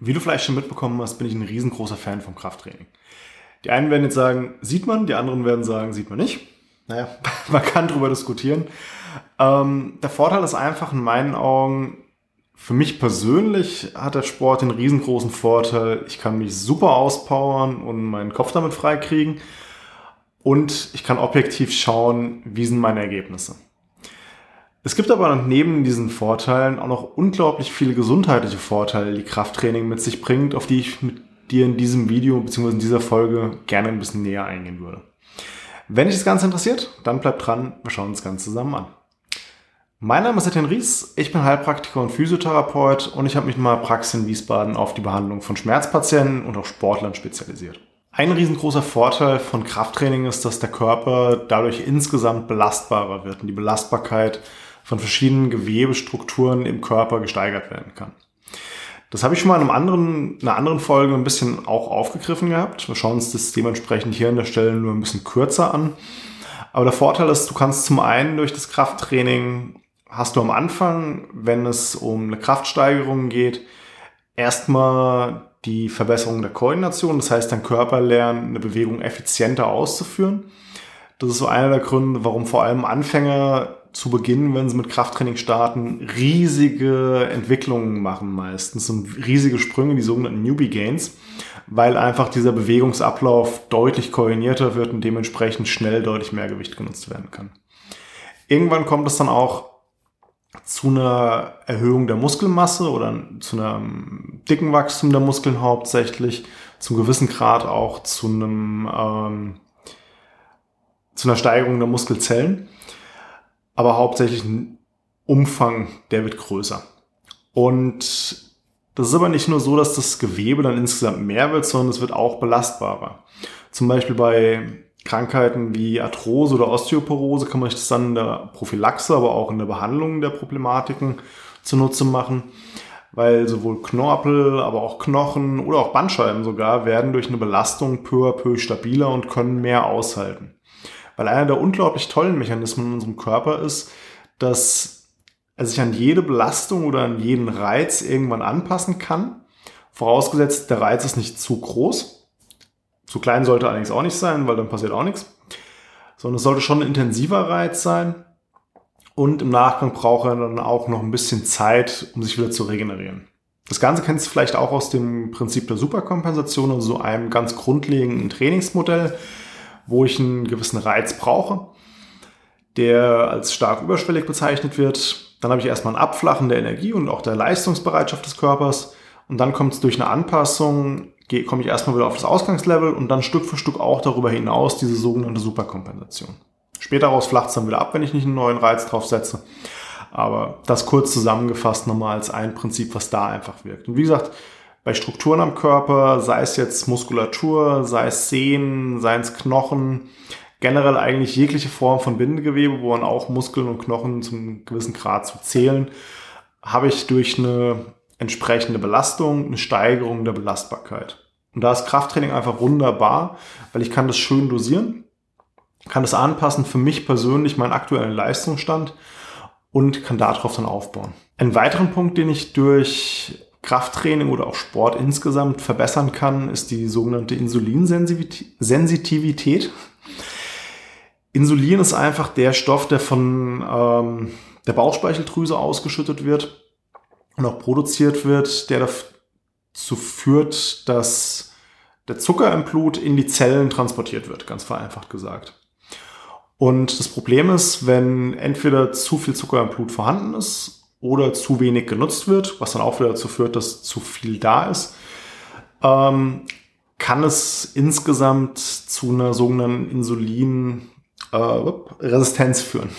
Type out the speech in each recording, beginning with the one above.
Wie du vielleicht schon mitbekommen hast, bin ich ein riesengroßer Fan vom Krafttraining. Die einen werden jetzt sagen, sieht man, die anderen werden sagen, sieht man nicht. Naja, man kann drüber diskutieren. Ähm, der Vorteil ist einfach in meinen Augen, für mich persönlich hat der Sport den riesengroßen Vorteil, ich kann mich super auspowern und meinen Kopf damit freikriegen. Und ich kann objektiv schauen, wie sind meine Ergebnisse. Es gibt aber neben diesen Vorteilen auch noch unglaublich viele gesundheitliche Vorteile, die Krafttraining mit sich bringt, auf die ich mit dir in diesem Video bzw. in dieser Folge gerne ein bisschen näher eingehen würde. Wenn dich das Ganze interessiert, dann bleib dran, wir schauen uns das Ganze zusammen an. Mein Name ist Etienne Ries, ich bin Heilpraktiker und Physiotherapeut und ich habe mich meiner Praxis in Wiesbaden auf die Behandlung von Schmerzpatienten und auch Sportlern spezialisiert. Ein riesengroßer Vorteil von Krafttraining ist, dass der Körper dadurch insgesamt belastbarer wird und die Belastbarkeit von verschiedenen Gewebestrukturen im Körper gesteigert werden kann. Das habe ich schon mal in einem anderen, einer anderen Folge ein bisschen auch aufgegriffen gehabt. Wir schauen uns das dementsprechend hier an der Stelle nur ein bisschen kürzer an. Aber der Vorteil ist, du kannst zum einen durch das Krafttraining, hast du am Anfang, wenn es um eine Kraftsteigerung geht, erstmal die Verbesserung der Koordination. Das heißt, dein Körper lernt, eine Bewegung effizienter auszuführen. Das ist so einer der Gründe, warum vor allem Anfänger zu Beginn, wenn sie mit Krafttraining starten, riesige Entwicklungen machen meistens und riesige Sprünge, die sogenannten Newbie Gains, weil einfach dieser Bewegungsablauf deutlich koordinierter wird und dementsprechend schnell deutlich mehr Gewicht genutzt werden kann. Irgendwann kommt es dann auch zu einer Erhöhung der Muskelmasse oder zu einem dicken Wachstum der Muskeln hauptsächlich, zum gewissen Grad auch zu einem ähm, zu einer Steigerung der Muskelzellen aber hauptsächlich ein Umfang, der wird größer. Und das ist aber nicht nur so, dass das Gewebe dann insgesamt mehr wird, sondern es wird auch belastbarer. Zum Beispiel bei Krankheiten wie Arthrose oder Osteoporose kann man sich das dann in der Prophylaxe, aber auch in der Behandlung der Problematiken zunutze machen, weil sowohl Knorpel, aber auch Knochen oder auch Bandscheiben sogar werden durch eine Belastung peu à peu stabiler und können mehr aushalten. Weil einer der unglaublich tollen Mechanismen in unserem Körper ist, dass er sich an jede Belastung oder an jeden Reiz irgendwann anpassen kann. Vorausgesetzt, der Reiz ist nicht zu groß. Zu klein sollte allerdings auch nicht sein, weil dann passiert auch nichts. Sondern es sollte schon ein intensiver Reiz sein. Und im Nachgang braucht er dann auch noch ein bisschen Zeit, um sich wieder zu regenerieren. Das Ganze kennst du vielleicht auch aus dem Prinzip der Superkompensation, also so einem ganz grundlegenden Trainingsmodell, wo ich einen gewissen Reiz brauche, der als stark überschwellig bezeichnet wird. Dann habe ich erstmal ein Abflachen der Energie und auch der Leistungsbereitschaft des Körpers. Und dann kommt es durch eine Anpassung, komme ich erstmal wieder auf das Ausgangslevel und dann Stück für Stück auch darüber hinaus diese sogenannte Superkompensation. Später daraus flacht es dann wieder ab, wenn ich nicht einen neuen Reiz drauf setze. Aber das kurz zusammengefasst nochmal als ein Prinzip, was da einfach wirkt. Und wie gesagt, bei Strukturen am Körper, sei es jetzt Muskulatur, sei es Sehnen, sei es Knochen, generell eigentlich jegliche Form von Bindegewebe, wo man auch Muskeln und Knochen zum gewissen Grad zu zählen, habe ich durch eine entsprechende Belastung eine Steigerung der Belastbarkeit. Und da ist Krafttraining einfach wunderbar, weil ich kann das schön dosieren, kann das anpassen für mich persönlich, meinen aktuellen Leistungsstand und kann darauf dann aufbauen. Einen weiteren Punkt, den ich durch Krafttraining oder auch Sport insgesamt verbessern kann, ist die sogenannte Insulinsensitivität. Insulin ist einfach der Stoff, der von ähm, der Bauchspeicheldrüse ausgeschüttet wird und auch produziert wird, der dazu führt, dass der Zucker im Blut in die Zellen transportiert wird, ganz vereinfacht gesagt. Und das Problem ist, wenn entweder zu viel Zucker im Blut vorhanden ist oder zu wenig genutzt wird, was dann auch wieder dazu führt, dass zu viel da ist, ähm, kann es insgesamt zu einer sogenannten Insulinresistenz äh, führen.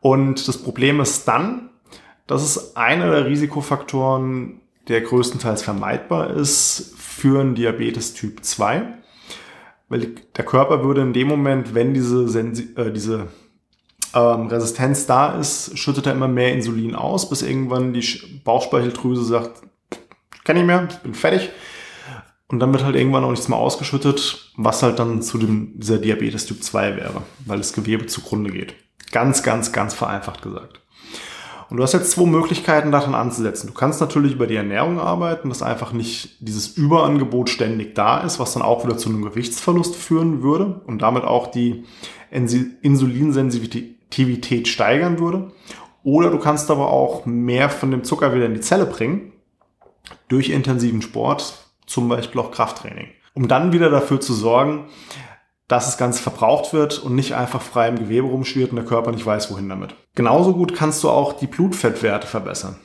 Und das Problem ist dann, dass es einer der Risikofaktoren, der größtenteils vermeidbar ist, für einen Diabetes Typ 2. Weil der Körper würde in dem Moment, wenn diese, äh, diese ähm, Resistenz da ist, schüttet er immer mehr Insulin aus, bis irgendwann die Bauchspeicheldrüse sagt, kann ich mehr, bin fertig. Und dann wird halt irgendwann auch nichts mehr ausgeschüttet, was halt dann zu dem, dieser Diabetes Typ 2 wäre, weil das Gewebe zugrunde geht. Ganz, ganz, ganz vereinfacht gesagt. Und du hast jetzt zwei Möglichkeiten, daran anzusetzen. Du kannst natürlich über die Ernährung arbeiten, dass einfach nicht dieses Überangebot ständig da ist, was dann auch wieder zu einem Gewichtsverlust führen würde und damit auch die Insulinsensitivität steigern würde. Oder du kannst aber auch mehr von dem Zucker wieder in die Zelle bringen durch intensiven Sport, zum Beispiel auch Krafttraining. Um dann wieder dafür zu sorgen, dass das Ganze verbraucht wird und nicht einfach frei im Gewebe rumschwirrt und der Körper nicht weiß, wohin damit. Genauso gut kannst du auch die Blutfettwerte verbessern.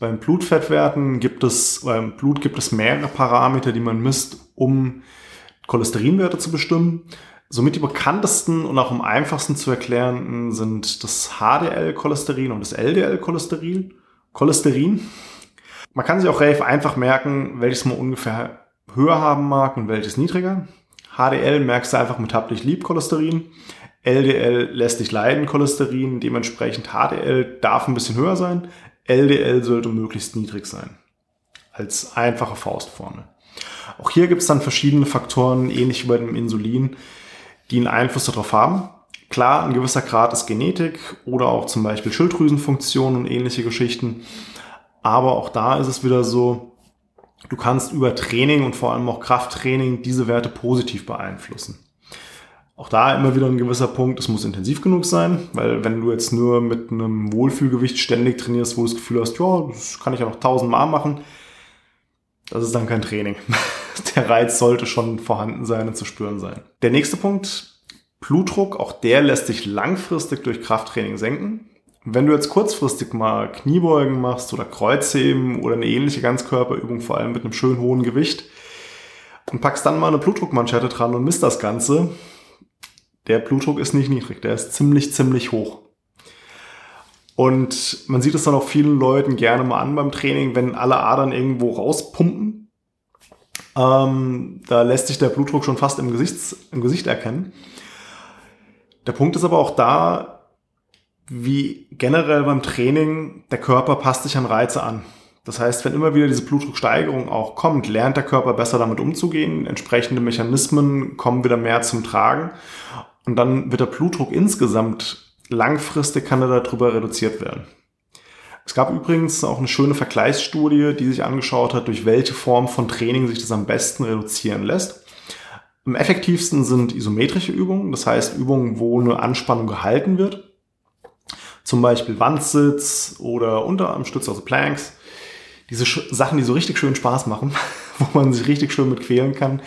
Beim Blutfettwerten gibt es, beim Blut gibt es mehrere Parameter, die man misst, um Cholesterinwerte zu bestimmen. Somit die bekanntesten und auch am einfachsten zu erklären sind das HDL-Cholesterin und das LDL-Cholesterin. Cholesterin. Man kann sich auch relativ einfach merken, welches man ungefähr höher haben mag und welches niedriger. HDL merkst du einfach mit hab dich lieb Cholesterin. LDL lässt dich leiden Cholesterin. Dementsprechend HDL darf ein bisschen höher sein. LDL sollte möglichst niedrig sein. Als einfache Faustformel. Auch hier gibt es dann verschiedene Faktoren, ähnlich wie bei dem Insulin, die einen Einfluss darauf haben. Klar, ein gewisser Grad ist Genetik oder auch zum Beispiel Schilddrüsenfunktion und ähnliche Geschichten. Aber auch da ist es wieder so, Du kannst über Training und vor allem auch Krafttraining diese Werte positiv beeinflussen. Auch da immer wieder ein gewisser Punkt, es muss intensiv genug sein, weil wenn du jetzt nur mit einem Wohlfühlgewicht ständig trainierst, wo du das Gefühl hast, ja, das kann ich ja noch tausendmal machen, das ist dann kein Training. Der Reiz sollte schon vorhanden sein und zu spüren sein. Der nächste Punkt, Blutdruck, auch der lässt sich langfristig durch Krafttraining senken. Wenn du jetzt kurzfristig mal Kniebeugen machst oder Kreuzheben oder eine ähnliche Ganzkörperübung, vor allem mit einem schön hohen Gewicht, und packst dann mal eine Blutdruckmanschette dran und misst das Ganze, der Blutdruck ist nicht niedrig, der ist ziemlich, ziemlich hoch. Und man sieht es dann auch vielen Leuten gerne mal an beim Training, wenn alle Adern irgendwo rauspumpen. Ähm, da lässt sich der Blutdruck schon fast im Gesicht, im Gesicht erkennen. Der Punkt ist aber auch da, wie generell beim Training, der Körper passt sich an Reize an. Das heißt, wenn immer wieder diese Blutdrucksteigerung auch kommt, lernt der Körper besser damit umzugehen. Entsprechende Mechanismen kommen wieder mehr zum Tragen. Und dann wird der Blutdruck insgesamt langfristig kann er darüber reduziert werden. Es gab übrigens auch eine schöne Vergleichsstudie, die sich angeschaut hat, durch welche Form von Training sich das am besten reduzieren lässt. Am effektivsten sind isometrische Übungen, das heißt Übungen, wo eine Anspannung gehalten wird zum Beispiel Wandsitz oder Unterarmstütz, also Planks. Diese Sachen, die so richtig schön Spaß machen, wo man sich richtig schön mit quälen kann,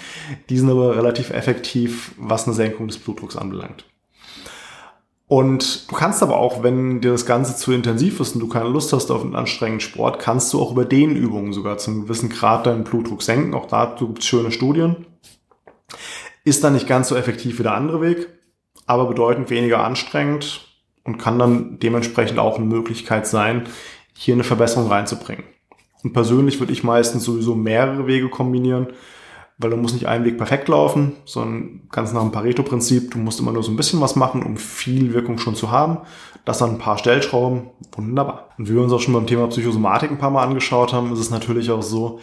die sind aber relativ effektiv, was eine Senkung des Blutdrucks anbelangt. Und du kannst aber auch, wenn dir das Ganze zu intensiv ist und du keine Lust hast auf einen anstrengenden Sport, kannst du auch über den Übungen sogar zum gewissen Grad deinen Blutdruck senken. Auch dazu gibt es schöne Studien. Ist dann nicht ganz so effektiv wie der andere Weg, aber bedeutend weniger anstrengend und kann dann dementsprechend auch eine Möglichkeit sein, hier eine Verbesserung reinzubringen. Und persönlich würde ich meistens sowieso mehrere Wege kombinieren, weil du musst nicht einen Weg perfekt laufen, sondern ganz nach dem Pareto-Prinzip, du musst immer nur so ein bisschen was machen, um viel Wirkung schon zu haben. Das dann ein paar Stellschrauben, wunderbar. Und wie wir uns auch schon beim Thema Psychosomatik ein paar Mal angeschaut haben, ist es natürlich auch so,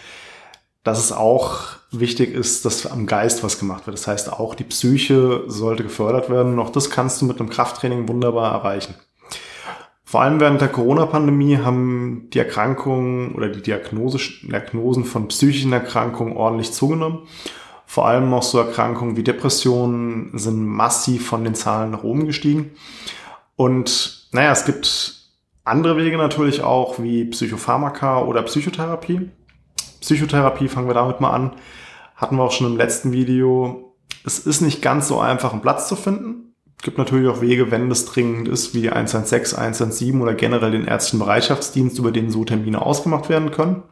dass es auch wichtig ist, dass am Geist was gemacht wird. Das heißt, auch die Psyche sollte gefördert werden. auch das kannst du mit einem Krafttraining wunderbar erreichen. Vor allem während der Corona-Pandemie haben die Erkrankungen oder die Diagnose, Diagnosen von psychischen Erkrankungen ordentlich zugenommen. Vor allem auch so Erkrankungen wie Depressionen sind massiv von den Zahlen nach oben gestiegen. Und naja, es gibt andere Wege natürlich auch wie Psychopharmaka oder Psychotherapie. Psychotherapie, fangen wir damit mal an. Hatten wir auch schon im letzten Video. Es ist nicht ganz so einfach, einen Platz zu finden. Es gibt natürlich auch Wege, wenn das dringend ist, wie 116, 117 oder generell den ärztlichen Bereitschaftsdienst, über den so Termine ausgemacht werden können.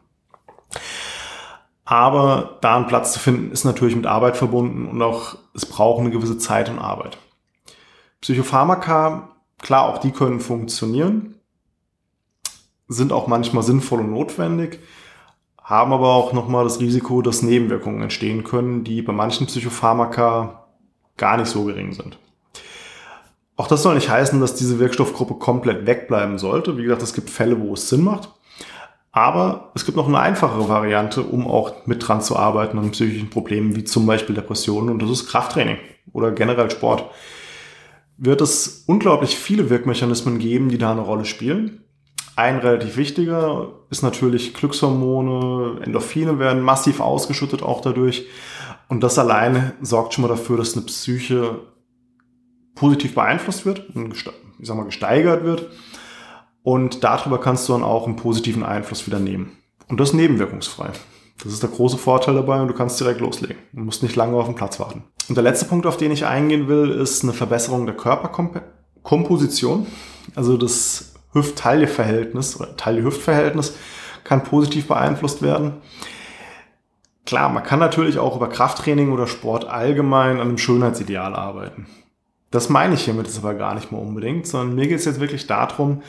Aber da einen Platz zu finden, ist natürlich mit Arbeit verbunden und auch es braucht eine gewisse Zeit und Arbeit. Psychopharmaka, klar, auch die können funktionieren, sind auch manchmal sinnvoll und notwendig haben aber auch nochmal das Risiko, dass Nebenwirkungen entstehen können, die bei manchen Psychopharmaka gar nicht so gering sind. Auch das soll nicht heißen, dass diese Wirkstoffgruppe komplett wegbleiben sollte. Wie gesagt, es gibt Fälle, wo es Sinn macht. Aber es gibt noch eine einfachere Variante, um auch mit dran zu arbeiten an psychischen Problemen, wie zum Beispiel Depressionen. Und das ist Krafttraining oder generell Sport. Wird es unglaublich viele Wirkmechanismen geben, die da eine Rolle spielen. Ein relativ wichtiger ist natürlich Glückshormone, Endorphine werden massiv ausgeschüttet auch dadurch. Und das alleine sorgt schon mal dafür, dass eine Psyche positiv beeinflusst wird ich sag mal gesteigert wird. Und darüber kannst du dann auch einen positiven Einfluss wieder nehmen. Und das nebenwirkungsfrei. Das ist der große Vorteil dabei und du kannst direkt loslegen. Du musst nicht lange auf den Platz warten. Und der letzte Punkt, auf den ich eingehen will, ist eine Verbesserung der Körperkomposition. Also das Hüft-Taille-Verhältnis oder Taille-Hüft-Verhältnis kann positiv beeinflusst werden. Klar, man kann natürlich auch über Krafttraining oder Sport allgemein an einem Schönheitsideal arbeiten. Das meine ich hiermit jetzt aber gar nicht mehr unbedingt, sondern mir geht es jetzt wirklich darum,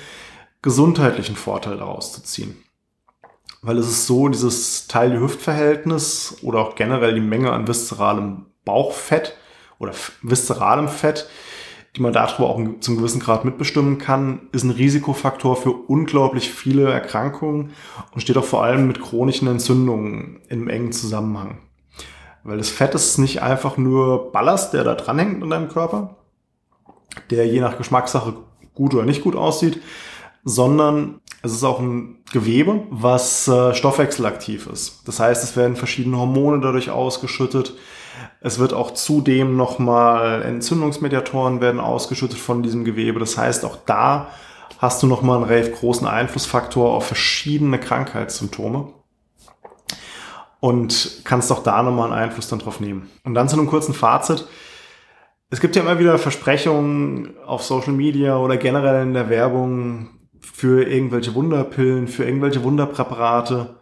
gesundheitlichen Vorteil daraus zu ziehen. Weil es ist so, dieses Teil-Hüft-Verhältnis oder auch generell die Menge an viszeralem Bauchfett oder viszeralem Fett, die man darüber auch zum gewissen Grad mitbestimmen kann, ist ein Risikofaktor für unglaublich viele Erkrankungen und steht auch vor allem mit chronischen Entzündungen im engen Zusammenhang. Weil das Fett ist nicht einfach nur Ballast, der da dranhängt in deinem Körper, der je nach Geschmackssache gut oder nicht gut aussieht, sondern es ist auch ein Gewebe, was äh, stoffwechselaktiv ist. Das heißt, es werden verschiedene Hormone dadurch ausgeschüttet. Es wird auch zudem nochmal Entzündungsmediatoren werden ausgeschüttet von diesem Gewebe. Das heißt, auch da hast du nochmal einen relativ großen Einflussfaktor auf verschiedene Krankheitssymptome und kannst auch da nochmal einen Einfluss dann drauf nehmen. Und dann zu einem kurzen Fazit. Es gibt ja immer wieder Versprechungen auf Social Media oder generell in der Werbung, für irgendwelche Wunderpillen, für irgendwelche Wunderpräparate.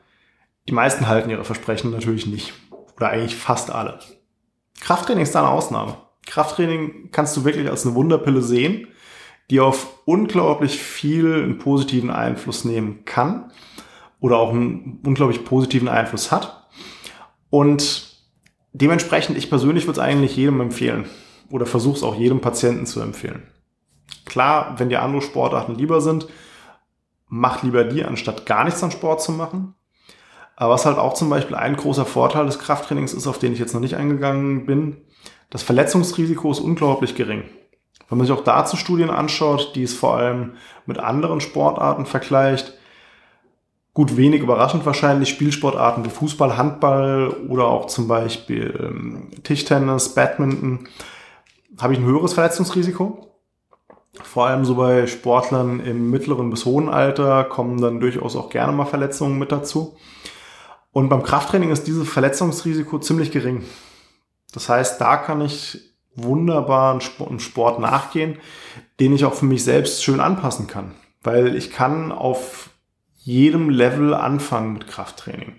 Die meisten halten ihre Versprechen natürlich nicht. Oder eigentlich fast alle. Krafttraining ist da eine Ausnahme. Krafttraining kannst du wirklich als eine Wunderpille sehen, die auf unglaublich viel einen positiven Einfluss nehmen kann oder auch einen unglaublich positiven Einfluss hat. Und dementsprechend, ich persönlich würde es eigentlich jedem empfehlen oder versuche es auch jedem Patienten zu empfehlen. Klar, wenn dir andere Sportarten lieber sind, macht lieber die, anstatt gar nichts an Sport zu machen. Aber was halt auch zum Beispiel ein großer Vorteil des Krafttrainings ist, auf den ich jetzt noch nicht eingegangen bin, das Verletzungsrisiko ist unglaublich gering. Wenn man sich auch dazu Studien anschaut, die es vor allem mit anderen Sportarten vergleicht, gut wenig überraschend wahrscheinlich Spielsportarten wie Fußball, Handball oder auch zum Beispiel ähm, Tischtennis, Badminton, habe ich ein höheres Verletzungsrisiko. Vor allem so bei Sportlern im mittleren bis hohen Alter kommen dann durchaus auch gerne mal Verletzungen mit dazu. Und beim Krafttraining ist dieses Verletzungsrisiko ziemlich gering. Das heißt, da kann ich wunderbar einen Sport nachgehen, den ich auch für mich selbst schön anpassen kann. Weil ich kann auf jedem Level anfangen mit Krafttraining.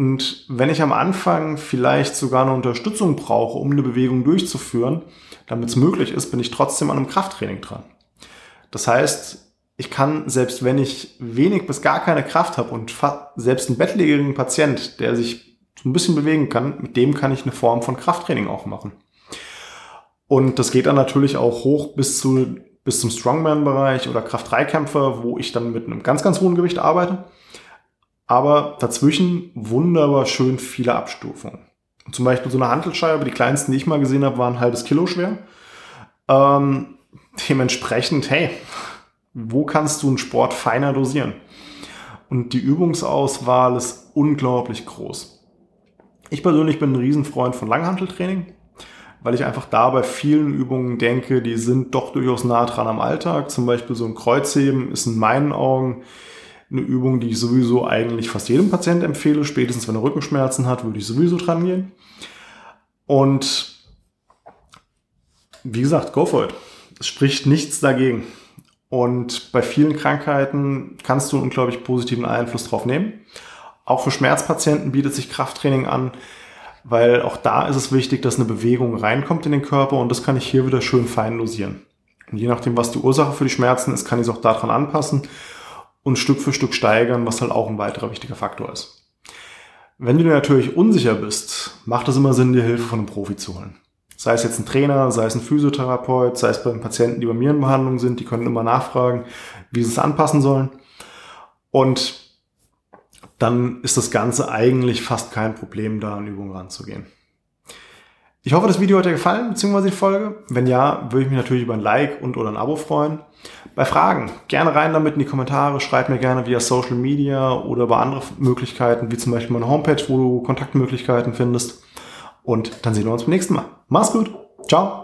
Und wenn ich am Anfang vielleicht sogar eine Unterstützung brauche, um eine Bewegung durchzuführen, damit es möglich ist, bin ich trotzdem an einem Krafttraining dran. Das heißt, ich kann, selbst wenn ich wenig bis gar keine Kraft habe und selbst einen bettlägerigen Patient, der sich so ein bisschen bewegen kann, mit dem kann ich eine Form von Krafttraining auch machen. Und das geht dann natürlich auch hoch bis zu bis zum Strongman-Bereich oder Kraft-3-Kämpfer, wo ich dann mit einem ganz, ganz hohen Gewicht arbeite aber dazwischen wunderbar schön viele Abstufungen. Zum Beispiel so eine Handelscheibe, die kleinsten, die ich mal gesehen habe, waren ein halbes Kilo schwer. Ähm, dementsprechend, hey, wo kannst du einen Sport feiner dosieren? Und die Übungsauswahl ist unglaublich groß. Ich persönlich bin ein Riesenfreund von Langhanteltraining, weil ich einfach da bei vielen Übungen denke, die sind doch durchaus nah dran am Alltag. Zum Beispiel so ein Kreuzheben ist in meinen Augen eine Übung, die ich sowieso eigentlich fast jedem Patienten empfehle. Spätestens wenn er Rückenschmerzen hat, würde ich sowieso dran gehen. Und wie gesagt, go for it. Es spricht nichts dagegen. Und bei vielen Krankheiten kannst du einen unglaublich positiven Einfluss drauf nehmen. Auch für Schmerzpatienten bietet sich Krafttraining an, weil auch da ist es wichtig, dass eine Bewegung reinkommt in den Körper und das kann ich hier wieder schön fein dosieren. Und je nachdem, was die Ursache für die Schmerzen ist, kann ich es auch daran anpassen und Stück für Stück steigern, was halt auch ein weiterer wichtiger Faktor ist. Wenn du dir natürlich unsicher bist, macht es immer Sinn, dir Hilfe von einem Profi zu holen. Sei es jetzt ein Trainer, sei es ein Physiotherapeut, sei es bei Patienten, die bei mir in Behandlung sind, die können immer nachfragen, wie sie es anpassen sollen. Und dann ist das Ganze eigentlich fast kein Problem, da an Übungen ranzugehen. Ich hoffe, das Video hat dir gefallen, beziehungsweise die Folge. Wenn ja, würde ich mich natürlich über ein Like und oder ein Abo freuen. Bei Fragen, gerne rein damit in die Kommentare. Schreib mir gerne via Social Media oder über andere Möglichkeiten, wie zum Beispiel meine Homepage, wo du Kontaktmöglichkeiten findest. Und dann sehen wir uns beim nächsten Mal. Mach's gut. Ciao.